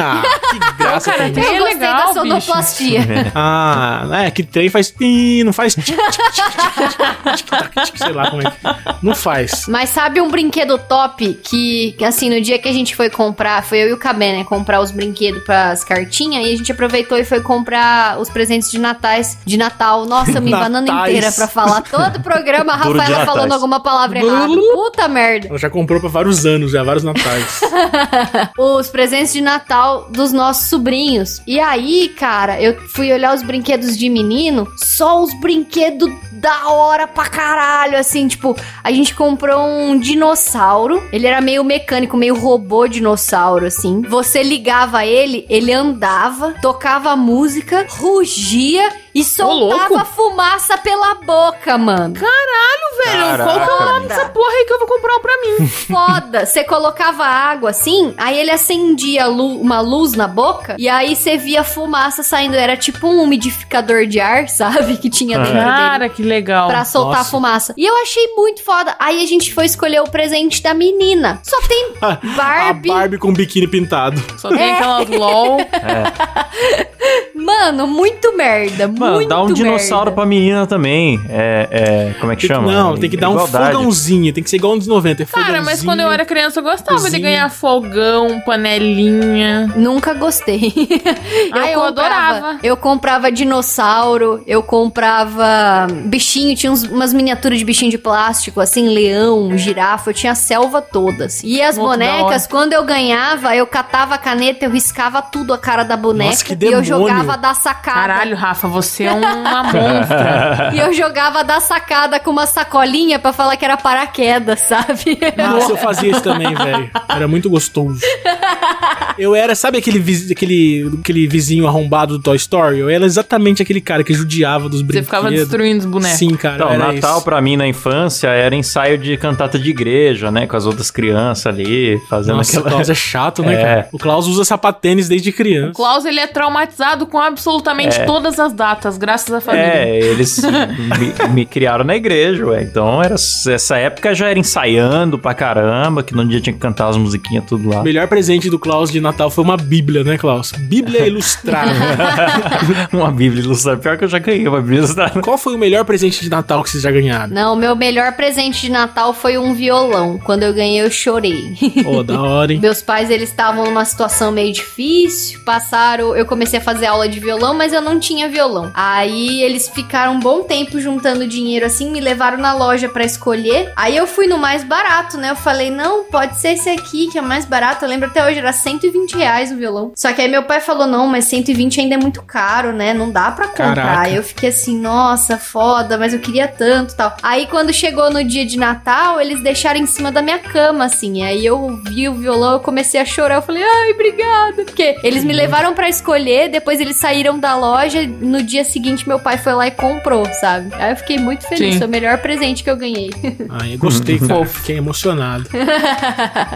Ah, que graça
Cara,
tem.
trem
eu
é
gostei
legal,
da
bicho.
sonoplastia.
Ah, é que trem faz. Não faz. Sei lá como é que. Não faz.
Mas sabe um brinquedo top que, que, assim, no dia que a gente foi comprar, foi eu e o Cabé, né? Comprar os brinquedos pras cartinhas, e a gente aproveitou e foi comprar os presentes de natais, de Natal. Nossa, me banana inteira pra falar todo o programa, a Rafaela falando alguma palavra errada. Puta merda.
Ela já comprou pra vários anos, já, vários natais.
os presentes de Natal dos nossos sobrinhos. E aí, cara, eu fui olhar os brinquedos de menino, só os brinquedos da hora pra caralho, assim, tipo, a gente comprou um dinossauro, ele era meio mecânico, meio robô dinossauro, assim. Você ligava ele, ele andava, tocava música, rugia e soltava fumaça pela boca, mano.
Velho,
Caraca,
qual que é o nome dessa porra aí que eu vou comprar um pra mim?
foda. Você colocava água assim, aí ele acendia lu- uma luz na boca e aí você via fumaça saindo. Era tipo um umidificador de ar, sabe? Que tinha dentro dele.
Cara, que legal.
Pra soltar
Nossa.
fumaça. E eu achei muito foda. Aí a gente foi escolher o presente da menina. Só tem Barbie.
A Barbie com biquíni pintado.
Só tem aquelas LOL.
Mano, muito merda.
Mano,
muito
dá um dinossauro
merda.
pra menina também. É, é, como é que
Tem que-
chama?
não, tem que dar um
Igualdade.
fogãozinho. Tem que ser igual nos 90. É
Cara, mas quando eu era criança eu gostava de ganhar fogão, panelinha.
Nunca gostei.
Ah, eu adorava.
Eu comprava dinossauro, eu comprava bichinho, tinha uns- umas miniaturas de bichinho de plástico, assim, leão, girafa, eu tinha a selva toda. assim. E as
Muito
bonecas, quando eu ganhava, eu catava a caneta, eu riscava tudo a cara da boneca
Nossa, que
e eu jogava da sacada.
Caralho, Rafa, você é uma monstra.
E eu jogava da sacada com uma sacolinha pra falar que era paraquedas, sabe?
Nossa, eu fazia isso também, velho. Era muito gostoso. Eu era, sabe aquele, aquele, aquele vizinho arrombado do Toy Story? Eu era exatamente aquele cara que judiava dos
Você
brinquedos.
ficava destruindo os bonecos.
Sim, cara.
Então,
era
Natal
isso.
pra mim na infância era ensaio de cantata de igreja, né? Com as outras crianças ali, fazendo
Nossa, o
aquela.
Klaus é chato, né,
É.
cara? O Klaus usa sapatênis desde
O
criança.
Klaus, ele é traumatizado com absolutamente
É.
todas as datas, graças à família.
É, eles me, me criaram na igreja, ué. Então, era, essa época já era ensaiando pra caramba, que no dia tinha que cantar as musiquinhas tudo lá.
O melhor presente do Klaus de Natal foi uma bíblia, né, Klaus? Bíblia ilustrada.
uma bíblia ilustrada. Pior que eu já ganhei uma bíblia ilustrada.
Qual foi o melhor presente de Natal que vocês já ganharam?
Não, meu melhor presente de Natal foi um violão. Quando eu ganhei, eu chorei.
Pô, da hora, hein?
Meus pais, eles estavam numa situação meio difícil, passaram, eu comecei a fazer aula de violão, mas eu não tinha violão. Aí eles ficaram um bom tempo juntando dinheiro assim, me levaram na loja pra escolher. Aí eu fui no mais barato, né? Eu falei, não, pode ser esse aqui, que é mais barato. Eu lembro até hoje, era 120 reais o violão. Só que aí meu pai falou, não, mas 120 ainda é muito caro, né? Não dá pra comprar.
Caraca.
Eu fiquei assim, nossa, foda, mas eu queria tanto tal. Aí quando chegou no dia de Natal, eles deixaram em cima da minha cama, assim. Aí eu vi o violão, eu comecei a chorar. Eu falei, ai, obrigada. Porque eles me levaram pra escolher, depois eles saíram da loja loja, no dia seguinte meu pai foi lá e comprou, sabe? Aí eu fiquei muito feliz,
Sim.
foi o melhor presente que eu ganhei.
Ai, eu gostei, cara. Fiquei emocionado.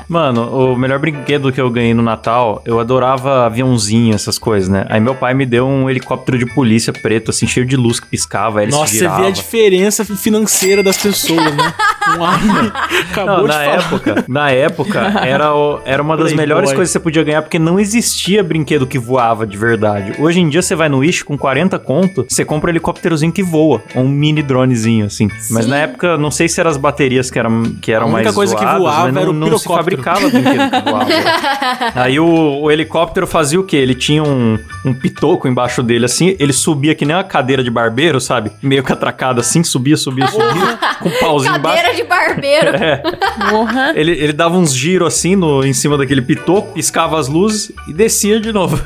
Mano, o melhor brinquedo que eu ganhei no Natal, eu adorava aviãozinho, essas coisas, né? Aí meu pai me deu um helicóptero de polícia preto, assim, cheio de luz que piscava, aí ele
Nossa,
se
você vê a diferença financeira das pessoas, né? Um arme acabou
Não,
de
na
falar.
época, na época, era, o- era uma das
Playboy.
melhores coisas que você podia ganhar, porque não existia brinquedo que voava de verdade. Hoje em dia, você vai no Wish com 40 conto, você compra um helicópterozinho que voa, ou um mini dronezinho, assim. Mas
Sim.
na época, não sei se eram as baterias que eram, que eram
A única
mais
coisa que
zoadas,
voava
mas não,
era o
não se fabricava brinquedo que voava. Aí o, o helicóptero fazia o quê? Ele tinha um, um pitoco embaixo dele, assim, ele subia que nem uma cadeira de barbeiro, sabe? Meio que atracado assim, subia, subia, subia, com um pauzinho embaixo.
Cadeira de barbeiro.
É. Ele, ele dava uns giros assim no, em cima daquele pitoco, piscava as luzes e descia de novo.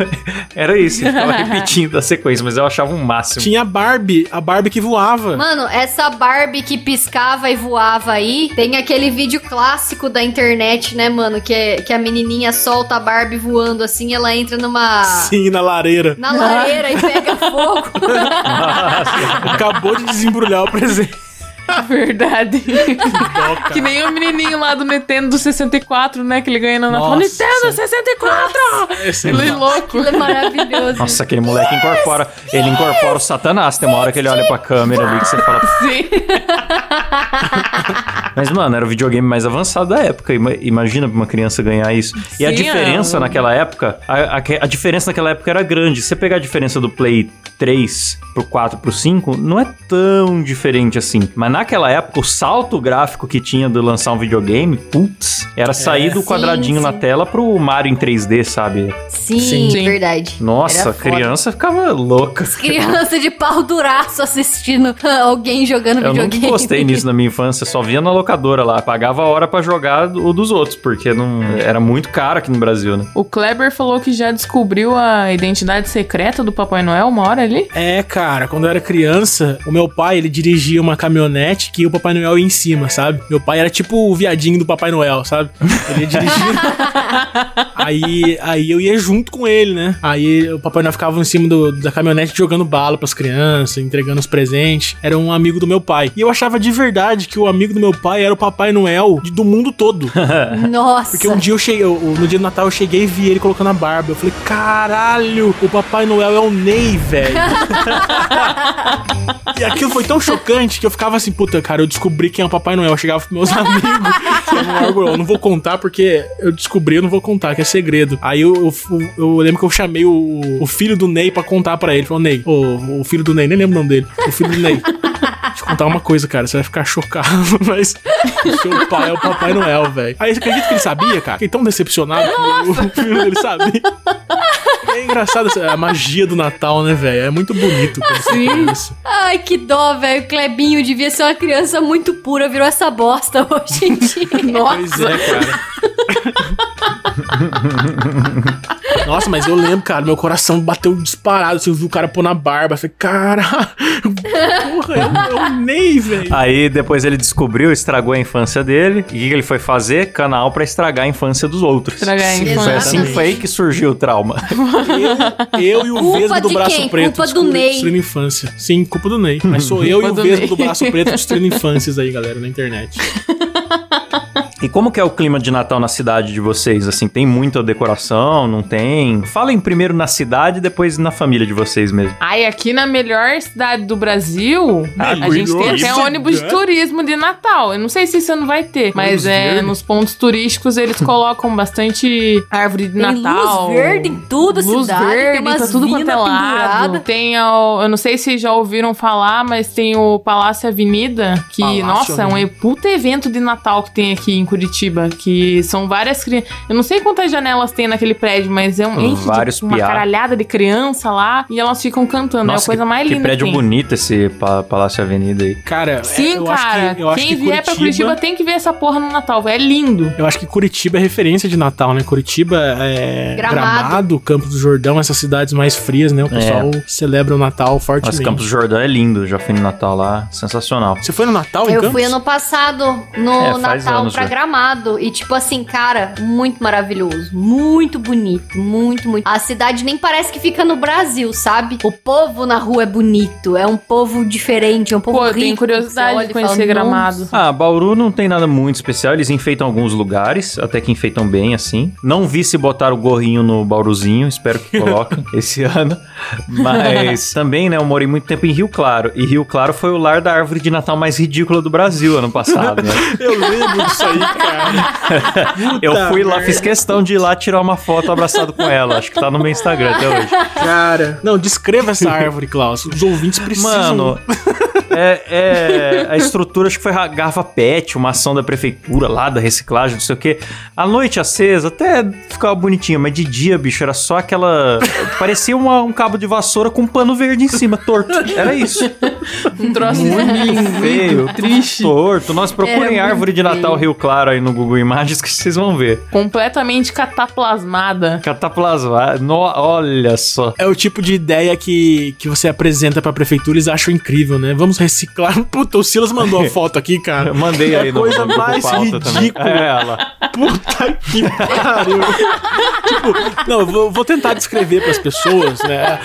Era isso, ele ficava repetindo a sequência, mas eu achava um máximo.
Tinha a Barbie, a Barbie que voava.
Mano, essa Barbie que piscava e voava aí, tem aquele vídeo clássico da internet, né, mano? Que, é, que a menininha solta a Barbie voando assim, ela entra numa.
Sim, na lareira.
Na lareira e pega fogo.
Acabou de desembrulhar o presente.
Verdade.
Cara.
que nem o menininho lá do Nintendo do 64, né? Que ele ganha no Natal.
Nossa.
Nintendo 64!
Esse
Ele é louco.
Aquilo é maravilhoso.
Nossa, aquele moleque incorpora. Ele incorpora o Satanás. Tem uma hora que ele olha pra câmera ali que você fala.
Sim.
Mas, mano, era o videogame mais avançado da época. Ima- Imagina pra uma criança ganhar isso. E a
Sim,
diferença
é.
naquela época, a, a- a diferença naquela época era grande. Se você pegar a diferença do Play 3 pro 4 pro 5, não é tão diferente assim. Mas naquela época, o salto gráfico que tinha de lançar um videogame, putz, era sair do
Sim,
quadradinho na
sim.
tela pro Mario em 3D, sabe?
Sim,
Sim.
verdade.
Nossa,
Era
a
foda.
criança ficava louca.
Criança de pau duraço assistindo alguém jogando
Eu
videogame.
nunca gostei nisso na minha infância, só via na locadora lá. Pagava a hora pra jogar o dos outros, porque não era muito caro aqui no Brasil, né?
O Kleber falou que já descobriu a identidade secreta do Papai Noel uma hora ali.
É, cara, quando eu era criança, o meu pai, ele dirigia uma caminhonete que o Papai Noel ia em cima, sabe? Meu pai era tipo o viadinho do Papai Noel, sabe? Ele ia dirigindo. aí, aí eu ia junto com ele, né? Aí o Papai Noel ficava em cima do- da caminhonete jogando bala pras crianças, entregando os presentes. Era um amigo do meu pai. E eu achava de verdade que o amigo do meu pai era o Papai Noel de- do mundo todo.
Nossa.
Porque um dia eu cheguei, eu- no dia do Natal eu cheguei e vi ele colocando a barba. Eu falei, caralho, o Papai Noel é o Ney, velho. e aquilo foi tão chocante que eu ficava assim, puta, cara, eu descobri quem é o Papai Noel. Eu chegava pros meus amigos. eu, não, vou contar porque eu descobri, eu não vou contar, que é segredo. Aí eu, eu, eu lembro que eu chamei o, o filho do Ney pra contar pra ele. Falou, Ney, o, o filho do Ney, nem lembro o nome dele. O filho do Ney. Contar uma coisa, cara. Você vai ficar chocado, mas o seu pai é o Papai Noel, velho. Aí você acredita que ele sabia, cara? Fiquei tão decepcionado que o filho dele sabia. É engraçado a magia do Natal, né, velho? É muito bonito quando
Sim.
isso.
Ai, que dó, velho. Clebinho devia ser uma criança muito pura, virou essa bosta hoje em dia.
Pois é, cara. Nossa, mas eu lembro, cara, meu coração bateu disparado. Assim, eu vi o cara pôr na barba. Eu falei, cara, porra, é o- é o Ney, velho.
Aí depois ele descobriu, estragou a infância dele. E o que ele foi fazer? Canal pra estragar a infância dos outros.
Estragar a
Sim,
infância.
Foi assim que foi aí que surgiu o trauma.
Eu, eu e o
Culpa
Vesgo do
de
Braço
quem?
Preto
Culpa do Ney.
destruindo infância. Sim, culpa do Ney. Mas sou eu e
Culpa
o
do
Vesgo
Ney.
do Braço Preto destruindo infâncias aí, galera, na internet.
E como que é o clima de Natal na cidade de vocês? Assim, tem muita decoração? Não tem? Falem primeiro na cidade, depois na família de vocês mesmo.
Ai, aqui na melhor cidade do Brasil, a
Melhor
gente tem até
cidade?
ônibus de turismo de Natal. Eu não sei se isso não vai ter, mas é nos pontos turísticos eles colocam bastante árvore de
Tem
Natal.
luz verde em tudo a
luz
cidade,
verde,
tem umas
tá tudo quanto é lado. Tem o, eu não sei se já ouviram falar, mas tem o Palácio Avenida, que,
Palácio
nossa, é um
Avenida.
puta evento de Natal que tem aqui em Curitiba, que são várias crianças. Eu não sei quantas janelas tem naquele prédio, mas é um enche
Vários
de uma
piá.
caralhada de criança lá e elas ficam cantando. é a
Nossa,
coisa
que,
mais
que
linda
prédio
tem.
bonito esse pa- Palácio Avenida aí.
Cara, é,
Sim,
eu
cara.
acho que, eu acho
Quem
que
vier pra Curitiba tem que ver essa porra no Natal, velho. É lindo.
Eu acho que Curitiba é referência de Natal, né? Curitiba é
Gramado.
Gramado, Campos do Jordão, essas cidades mais frias, né? O pessoal celebra o Natal
Mas
fortemente.
Campos do Jordão é lindo, já fui no Natal lá, sensacional.
Você foi no Natal em
Eu
Campos?
fui ano passado no
É,
Natal
anos
pra
já.
Gramado. E, tipo assim, cara, muito maravilhoso. Muito bonito. Muito, muito. A cidade nem parece que fica no Brasil, sabe? O povo na rua é bonito. É um povo diferente. É um povo
Pô,
rico.
tenho curiosidade de
e fala,
conhecer Gramado.
Ah, Bauru não tem nada muito especial, eles enfeitam alguns lugares, até que enfeitam bem assim. Não vi se botaram o gorrinho no Bauruzinho, espero que coloquem esse ano. Mas também, né, eu morei muito tempo em Rio Claro, e Rio Claro foi o lar da árvore de Natal mais ridícula do Brasil ano passado, né?
Eu lembro disso aí, cara.
Eu fui lá, fiz questão de ir lá tirar uma foto abraçado com ela, acho que tá no meu Instagram até hoje.
Cara. Não, descreva essa árvore, Klaus. Os ouvintes precisam.
Mano, é, é- a estrutura acho que foi a garrafa PET, uma ação da prefeitura lá, da reciclagem, não sei o quê. À noite acesa, até ficava bonitinha, mas de dia, bicho, era só aquela. Parecia uma- um cabo de vassoura com um pano verde em cima, torto. Era isso.
Um troço
Muito feio,
triste.
torto. Nós procurem árvore de Natal
feio.
Rio Claro aí no Google Imagens que vocês vão ver.
completamente cataplasmada.
Cataplasmado. No, olha só.
É o tipo de ideia que, que você apresenta pra prefeitura e eles acham incrível, né? Vamos reciclar. Puta, o Silas mandou a foto aqui, cara.
Eu mandei aí
É a
no,
coisa
no Google
mais
Pauta também.
ridícula.
É ela.
Puta que pariu. tipo, não, vou, vou tentar descrever pras pessoas, né?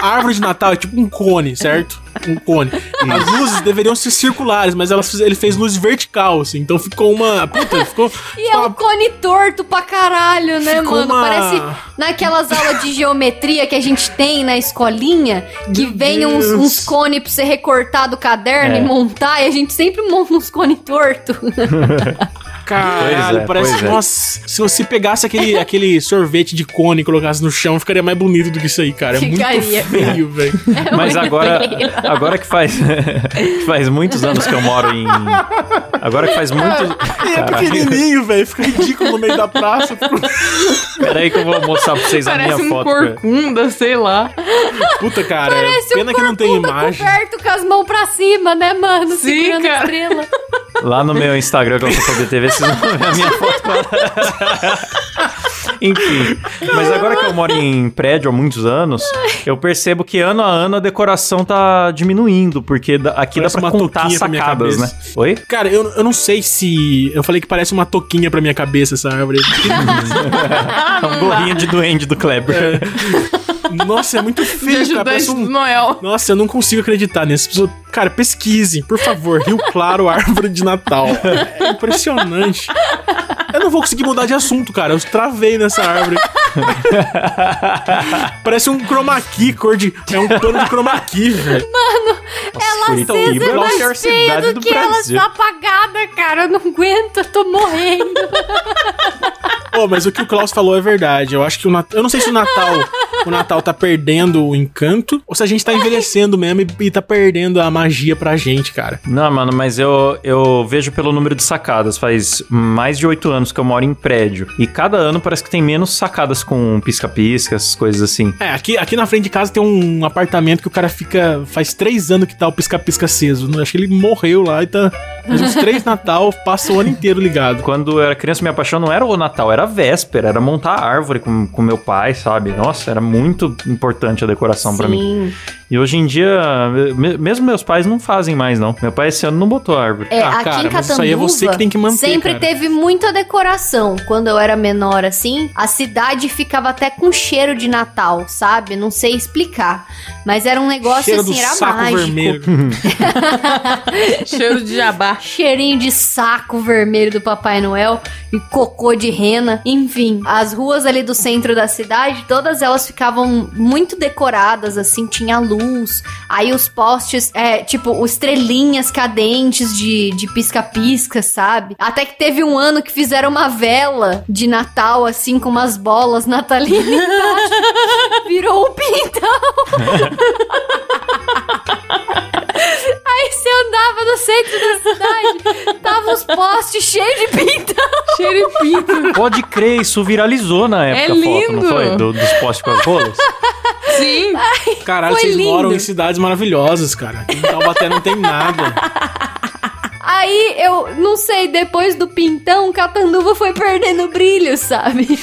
A árvore de Natal é tipo um cone, certo? Um cone. As luzes deveriam ser circulares, mas elas, ele fez luz vertical, assim. Então ficou uma. Puta, ficou.
E é um
uma-
cone torto pra caralho, né,
Ficou
mano?
uma-
Parece naquelas aulas de geometria que a gente tem na escolinha, que
Meu
vem uns, uns cones pra você recortar do caderno
É.
e montar, e a gente sempre monta uns cones torto.
Caralho,
é,
parece.
é.
Nossa, se você pegasse aquele, aquele sorvete de cone e colocasse no chão, ficaria mais bonito do que isso aí, cara. É
Ficaria,
muito feio, velho.
Mas
muito
agora,
feio.
agora que faz que faz muitos anos que eu moro em agora que faz muito
E é pequenininho, velho. Fica ridículo no meio da praça.
Peraí que eu vou mostrar pra vocês a
Parece
minha
um
foto. cara.
corcunda, sei lá.
Puta, cara.
Parece
pena
um
que não tem imagem.
coberto com as mãos pra cima, né, mano?
Sim, cara.
estrela.
Lá no meu Instagram que eu sou poder TV, vão ver a minha foto. Enfim, mas agora que eu moro em prédio há muitos anos, eu percebo que ano a ano a decoração tá diminuindo, porque aqui
Parece
dá pra
uma
contar
touquinha pra minha
sacadas, né?
cabeça.
Oi?
Cara, eu, eu não sei se. Eu falei que parece uma toquinha pra minha cabeça essa árvore.
É um gorrinho de duende do Kleber.
Nossa, é muito feio, cara. Parece um...
Noel.
Nossa, eu não consigo acreditar nisso. Cara, pesquisem, por favor. Rio Claro, árvore de Natal. É impressionante. Eu não vou conseguir mudar de assunto, cara. Eu travei nessa árvore. Parece um chroma key, cor de. É um pano de chroma key, velho.
Ela
Curitiba
acesa é mais feia do
do
que ela está apagada, cara. Eu não aguento, eu tô morrendo.
Pô, mas o que o Klaus falou é verdade. Eu acho que o Natal. Eu não sei se o Natal. O Natal tá perdendo o encanto ou se a gente tá envelhecendo mesmo e, e tá perdendo a magia pra gente, cara.
Não, mano, mas eu, eu vejo pelo número de sacadas. Faz mais de oito anos que eu moro em prédio. E cada ano parece que tem menos sacadas com pisca-pisca, essas coisas assim.
É, aqui, aqui na frente de casa tem um apartamento que o cara fica. Faz três anos que tá o pisca-pisca aceso. Acho que ele morreu lá e tá. Faz uns três Natal, passa o ano inteiro ligado.
Quando eu era criança, minha paixão não era o Natal, era a véspera, era montar a árvore com, com meu pai, sabe? Nossa, era muito importante a decoração pra mim. E hoje em dia, me- mesmo meus pais não fazem mais, não. Meu pai esse ano não botou árvore.
É,
Ah,
aqui
cara,
em
mas isso aí é você que tem que manter,
sempre
cara.
teve muita decoração. Quando eu era menor, assim, a cidade ficava até com cheiro de Natal, sabe? Não sei explicar. Mas era um negócio
Cheiro
assim,
do
era
saco
mágico.
vermelho.
Cheiro de jabá.
Cheirinho de saco vermelho do Papai Noel e cocô de rena. Enfim, as ruas ali do centro da cidade, todas elas ficavam muito decoradas, assim, tinha luz. Aí os postes, é, tipo, estrelinhas cadentes de de pisca-pisca, sabe? Até que teve um ano que fizeram uma vela de Natal, assim, com umas bolas natalinas embaixo. Virou um pintão. Aí você andava no centro da cidade, tava os postes cheios de pintão.
Cheiro de pinto.
Pode crer, isso viralizou na época
É
a foto, não
lindo.
foi? Do- dos postes com as bolas.
Sim.
Caralho,
Foi
vocês
lindo.
moram em cidades maravilhosas, cara. Aqui em Taubaté não tem nada.
Aí eu não sei, depois do pintão, Catanduva foi perdendo brilho, sabe?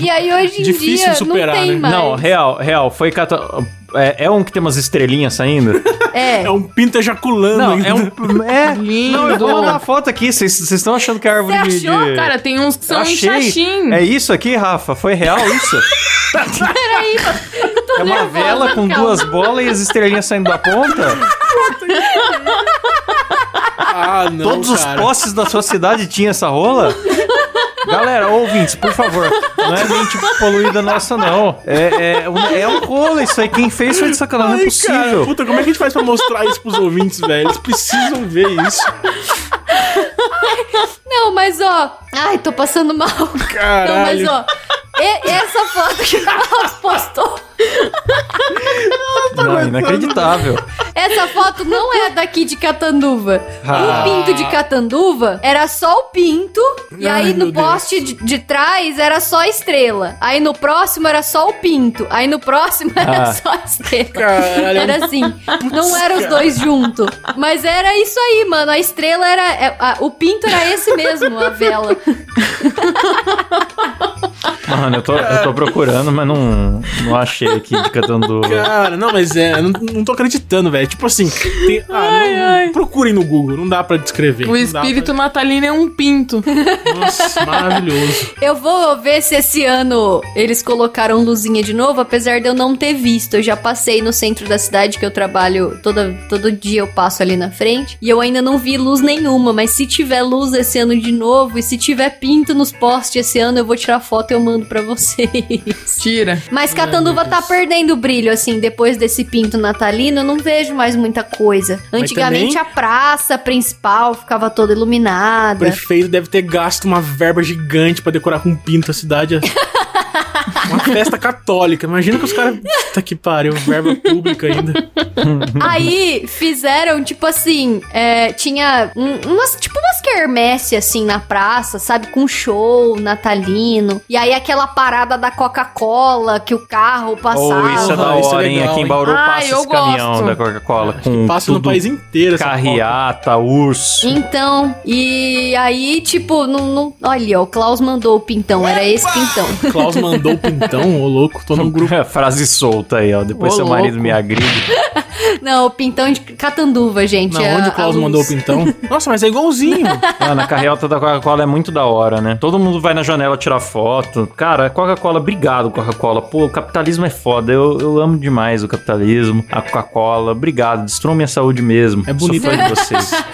E aí hoje em
Difícil
dia
superar,
não tem
né?
mais.
Não, real, real. Foi cata... é, é um que tem umas estrelinhas saindo?
É.
É um pinto ejaculando
Não,
ainda.
é um. É.
Lindo.
Não, eu vou mandar uma foto aqui. Vocês estão achando que é árvore
Você
de.
achou,
de-
Cara, tem uns que são em
Achei.
xaxim.
É isso aqui, Rafa? Foi real isso?
Peraí,
É uma
nervosa,
vela com
calma.
duas bolas e as estrelinhas saindo da ponta?
Ah, não,
Todos os
cara.
postes da sua cidade tinham essa rola? Galera, ouvintes, por favor, não é mente poluída nossa, não. É, é, é um rolo isso aí. Quem fez foi de sacanagem, não é
Ai, cara,
possível.
puta, como é que a gente faz pra mostrar isso pros ouvintes, velho? Eles precisam ver isso.
Não, mas ó. Ai, tô passando mal. Não, mas
Caralho.
ó. e- essa foto que o Carlos postou.
Não, inacreditável.
Essa foto não é daqui de Catanduva.
Ah.
O pinto de Catanduva era só o pinto. E
Ai,
aí no poste de, de trás era só a estrela. Aí no próximo era só o pinto. Aí no próximo era
Ah.
só a estrela.
Caralho.
Era assim. Não eram os dois juntos. Mas era isso aí, mano. A estrela era. é, a- o pinto era esse mesmo, a vela.
Mano, eu tô, eu tô procurando, mas não, não achei aqui de Catanduva.
Cara, não, mas é, eu não, não tô acreditando, velho. Tipo assim, tem- ah, não- procurem no Google, não dá pra descrever.
O espírito natalino é um pinto.
pra- Nossa, maravilhoso.
Eu vou ver se esse ano eles colocaram luzinha de novo, apesar de eu não ter visto. Eu já passei no centro da cidade que eu trabalho, toda, todo dia eu passo ali na frente. E eu ainda não vi luz nenhuma, mas se tiver luz esse ano de novo e se tiver pinto nos postes esse ano, eu vou tirar foto e eu mando pra vocês.
Tira.
Mas Catanduva tá perdendo o brilho, assim, depois desse pinto natalino, eu não vejo mais muita coisa. Antigamente
também-
a praça principal ficava toda
O
iluminada.
prefeito deve ter gasto uma verba gigante pra decorar com pinto a cidade. Uma festa católica. Imagina que os caras. Puta que pariu, verba pública ainda.
Aí fizeram, tipo assim, é, tinha um- umas, tipo umas quermesse assim na praça, sabe? Com show natalino. E aí aquela parada da Coca-Cola que o carro passava.
Ou isso é da
é
hora, hein?
legal,
Aqui em? Bauru
Ah,
passa esse caminhão
gosto.
da Coca-Cola. Com
Passa no país inteiro essa
carreata, urso.
Então, e aí, tipo, não, não. Olha, ó, o Klaus mandou o pintão, era esse pintão.
Klaus mandou o pintão, ô louco, tô no grupo.
Frase solta aí, ó. Depois
Ô,
seu marido
louco.
me agride.
Não, o pintão de Catanduva, gente.
Não,
a-
onde o Klaus mandou o pintão? Nossa, mas é igualzinho.
Mano, a carreata da Coca-Cola é muito da hora, né? Todo mundo vai na janela tirar foto. Cara, Coca-Cola, obrigado, Coca-Cola. Pô, o capitalismo é foda. Eu, eu amo demais o capitalismo. A Coca-Cola, obrigado. Destruam minha saúde mesmo.
É bonito.
Sou fã de vocês.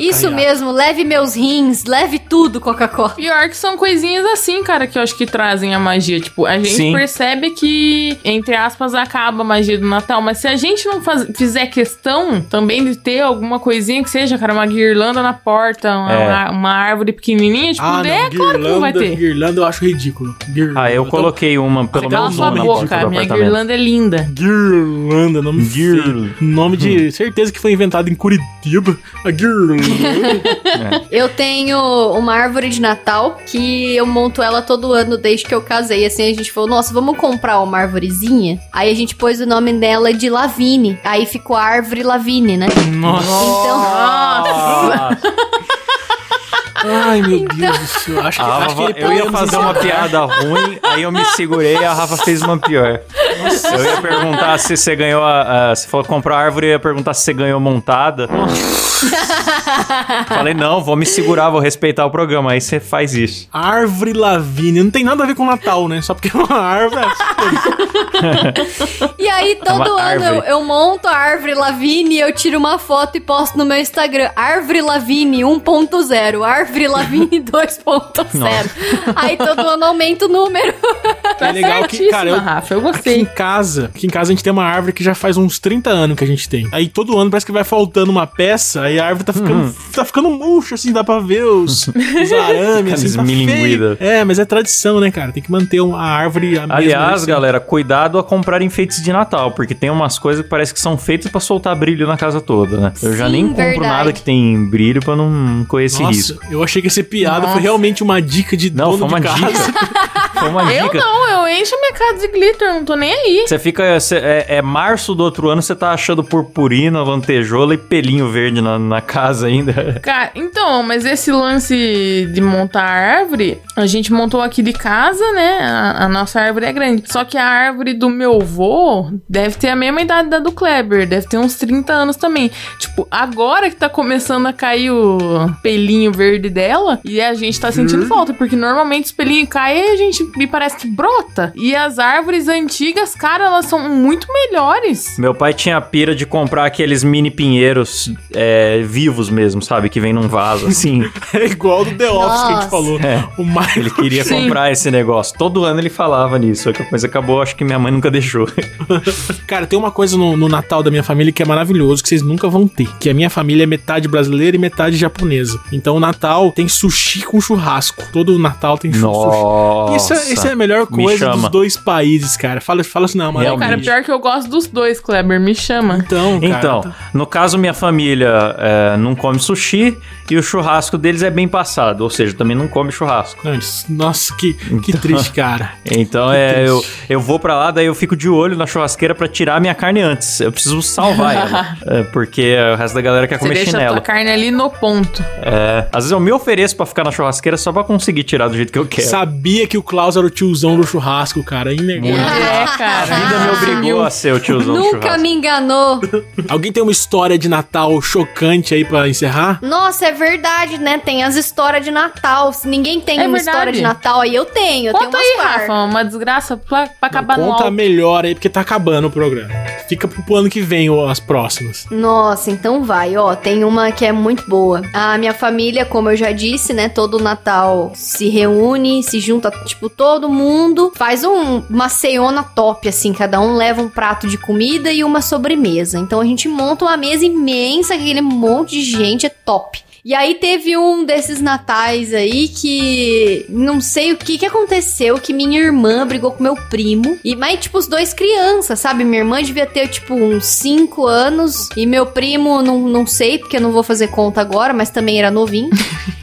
Isso mesmo, leve meus rins, leve tudo, Coca-Cola.
Pior que são coisinhas assim, cara, que eu acho que trazem a magia. Tipo, a gente
Sim.
percebe que, entre aspas, acaba a magia do Natal. Mas se a gente não faz- fizer questão também de ter alguma coisinha que seja, cara, uma guirlanda na porta, uma,
É.
uma árvore pequenininha, tipo,
Ah, não,
é claro que não vai ter.
Guirlanda eu acho ridículo. Guirlanda.
Ah, eu
tô-
coloquei uma, pelo menos
Cala
uma
sua
na
boca,
porta do
minha guirlanda é linda.
Guirlanda, nome
Guirl-
feio. Nome de... Certeza que foi inventado em Curitiba. A Guirlanda.
Eu tenho uma árvore de Natal que eu monto ela todo ano desde que eu casei. Assim, a gente falou, nossa, vamos comprar uma árvorezinha? Aí a gente pôs o nome dela de Lavine. Aí ficou a árvore Lavine, né?
Nossa.
Então,
Ah,
Ai, meu Deus do céu. Acho que,
a
acho que
Rafa-
ele
eu ia fazer uma piada ruim, aí eu me segurei e a Rafa fez uma pior. Eu ia perguntar se você ganhou a. a- Você falou comprar árvore, eu ia perguntar se você ganhou montada. Falei, não, vou me segurar, vou respeitar o programa. Aí você faz isso.
Árvore Lavínia. Não tem nada a ver com Natal, né? Só porque é uma árvore.
e aí todo
É
ano eu, eu monto a árvore Lavine, eu tiro uma foto e posto no meu Instagram. Árvore Lavine 1.0, árvore Lavine 2.0. Aí todo ano aumenta o número.
Tá
É legal que, cara, eu-
Rafa, eu
Aqui em
gostei.
casa, aqui em casa a gente tem uma árvore que já faz uns 30 anos que a gente tem. Aí todo ano parece que vai faltando uma peça, aí a árvore tá ficando, Tá ficando murcha, assim, dá pra ver os, os arames, assim, tá feio. É, mas é tradição, né, cara? Tem que manter um- a árvore a mesma
Aliás,
assim.
galera, cuidado a comprar enfeites de Natal, porque tem umas coisas que parece que são feitas pra soltar brilho na casa toda, né? Eu já
Sim,
nem compro
verdade.
nada que tem brilho pra não correr esse
Nossa,
risco.
eu achei que essa piada
Nossa.
foi realmente uma dica de
Não,
dono
foi uma
de casa.
dica. Foi uma
Eu
dica.
não, eu encho minha casa de glitter, não tô nem aí.
Você fica. cê- é, é março do outro ano, você tá achando purpurina, lantejola e pelinho verde na, na casa ainda.
Cara, então, mas esse lance de montar árvore, a gente montou aqui de casa, né? A, a nossa árvore é grande. Só que a árvore do meu avô deve ter a mesma idade da do Kleber, deve ter uns 30 anos também. Tipo, agora que tá começando a cair o pelinho verde dela, e a gente tá sentindo falta, porque normalmente os pelinhos caem e a gente me parece que brota. E as árvores antigas, cara, elas são muito melhores.
Meu pai tinha a pira de comprar aqueles mini pinheiros é, vivos mesmo, sabe? Que vem num vaso, assim.
É igual do The Office que a
Nossa.
gente falou.
É.
O Michael
Ele queria
Sim.
comprar esse negócio. Todo ano ele falava nisso, mas acabou, acho que minha mãe nunca deixou.
Cara, tem uma coisa no, no Natal da minha família que é maravilhoso, que vocês nunca vão ter. Que a minha família é metade brasileira e metade japonesa. Então o Natal tem sushi com churrasco. Todo Natal tem chu- sushi.
Nossa.
Isso, é- isso é a melhor
Me
coisa
chama.
dos dois países, cara. Fala, fala assim, não, mano.
Realmente.
Cara, pior que eu gosto dos dois, Kleber, me chama.
Então, cara.
Então,
tá-
no caso, minha família é, não come sushi e o churrasco deles é bem passado, ou seja, também não come churrasco.
nossa, que, que triste, cara.
Então, é, eu, eu vou pra lá, daí eu fico de olho na churrasqueira pra tirar a minha carne antes. Eu preciso salvar ela, é, porque o resto da galera quer
Você
comer
deixa a
chinelo.
tua carne ali no ponto.
É, às vezes eu me ofereço pra ficar na churrasqueira só pra conseguir tirar do jeito que eu quero.
Sabia que o Klaus era o tiozão do churrasco, cara. Inegável.
É,
A
cara.
vida me obrigou a ser o tiozão do
Nunca
churrasco.
me enganou.
Alguém tem uma história de Natal chocante aí pra encerrar?
Nossa, é verdade, né? Tem as histórias de Natal. Se ninguém tem
É
uma
verdade.
história de Natal, aí eu tenho. Eu
Conta
tenho
aí,
umas par.
Rafa, uma desgraça pra, pra acabar no
Conta
alto.
melhor aí, porque tá acabando o programa. Fica pro ano que vem ó, as próximas.
Nossa, então vai, ó. Tem uma que é muito boa. A minha família, como eu já disse, né? Todo Natal se reúne, se junta, tipo, todo mundo faz um, uma ceiona top, assim. Cada um leva um prato de comida e uma sobremesa. Então a gente monta uma mesa imensa, aquele monte de gente, é top. E aí teve um desses natais aí que não sei o que que aconteceu, que minha irmã brigou com meu primo. E mas tipo os dois crianças, sabe? Minha irmã devia ter tipo uns 5 anos e meu primo não, não sei, porque eu não vou fazer conta agora, mas também era novinho.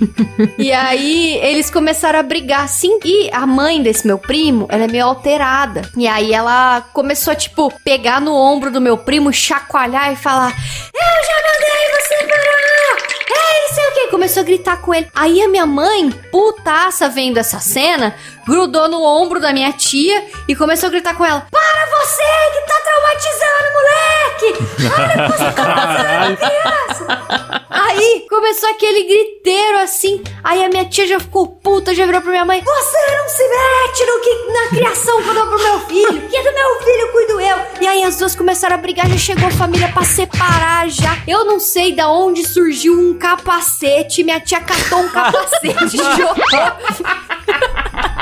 e aí eles começaram a brigar assim. E a mãe desse meu primo, ela é meio alterada. E aí ela começou a tipo pegar no ombro do meu primo, chacoalhar e falar: "Eu já mandei você parar!" Ei, sei o que. Começou a gritar com ele. Aí a minha mãe, putaça vendo essa cena, grudou no ombro da minha tia e começou a gritar com ela: Para você que tá traumatizando, moleque! O que você tá
Caralho.
criança! Aí começou aquele griteiro assim. Aí a minha tia já ficou puta, já virou pra minha mãe: Você não se mete no que, na criação que eu dou pro meu filho, que é do meu filho, cuido eu. E aí as duas começaram a brigar, já chegou a família pra separar já. Eu não sei da onde surgiu um capacete. Minha tia catou um capacete e jogou.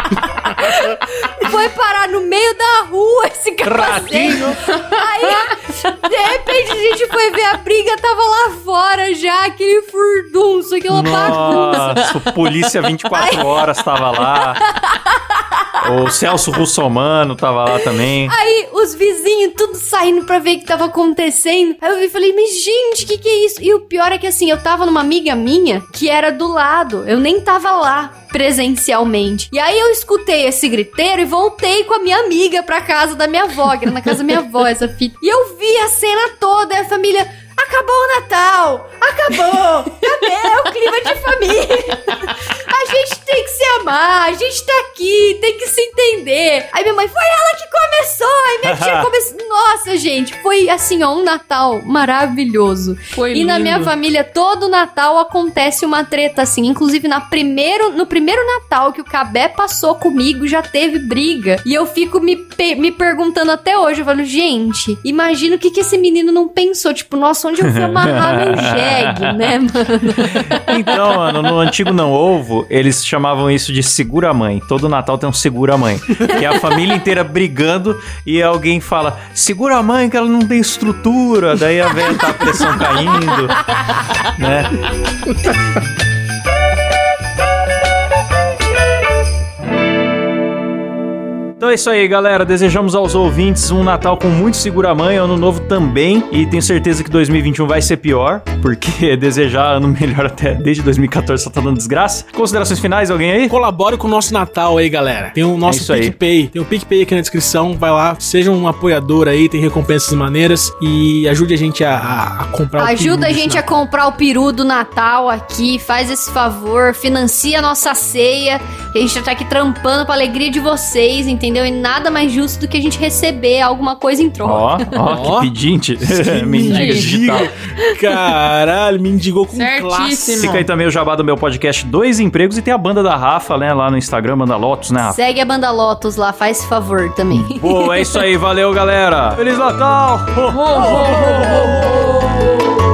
Foi parar no meio da rua esse capacete. Aí, de repente, a gente foi ver a briga, tava lá fora já, aquele furdunço, aquela bagunça.
Nossa, Polícia 24 Horas tava lá. O Celso Russomano tava lá também.
Aí, os vizinhos tudo saindo pra ver o que tava acontecendo. Aí eu vi e falei, mas gente, o que que é isso? E o pior é que assim, eu tava numa amiga minha que era do lado. Eu nem tava lá presencialmente. E aí eu escutei esse griteiro e voltei com a minha amiga pra casa da minha avó, que era na casa da minha avó essa fita. E eu vi a cena toda, e a família... Acabou o Natal! Acabou! Cadê o clima de família? A gente tem que se amar, a gente tá aqui, tem que se entender. Aí minha mãe, foi ela que começou, aí minha tia começou. Nossa, gente, foi assim, ó, um Natal maravilhoso.
Foi
e na minha família, todo Natal acontece uma treta assim. Inclusive, na primeiro, no primeiro Natal que o Cabé passou comigo, já teve briga. E eu fico me, me perguntando até hoje, eu falo, gente, imagina o que, que esse menino não pensou. Tipo, nossa, onde eu fui amarrar meu jegue, né, mano?
Então, mano, no antigo Não Ovo, eles chamavam isso de segura-mãe. Todo Natal tem um segura-mãe. Que é a família inteira brigando e alguém fala, segura a mãe que ela não tem estrutura. Daí a velha tá a pressão caindo, né? Então é isso aí, galera. Desejamos aos ouvintes um Natal com muito segura-mãe, ano novo também. E tenho certeza que 2021 vai ser pior, porque desejar ano melhor até desde 2014 só tá dando desgraça. Considerações finais, alguém aí?
Colabore com o nosso Natal aí, galera. Tem o nosso
É isso aí.
PicPay. Tem o PicPay aqui na descrição. Vai lá, seja um apoiador aí, tem recompensas maneiras. E ajude a gente a, a- a comprar o
Ajuda a
peru
gente a comprar o peru do Natal aqui, faz esse favor, financia a nossa ceia, que a gente já tá aqui trampando pra alegria de vocês, entendeu? E nada mais justo do que a gente receber alguma coisa em troca.
Ó, ó, que pedinte.
Que
Mendiga digital.
Caralho, me indigou com
Certíssimo.
classe.
Fica aí também o jabá do meu podcast Dois Empregos e tem a banda da Rafa, né, lá no Instagram, Banda Lotus, né, Rafa?
Segue a banda Lotus lá, faz favor também.
Boa, é isso aí, valeu, galera. Feliz Natal! Ho, ho, ho, ho.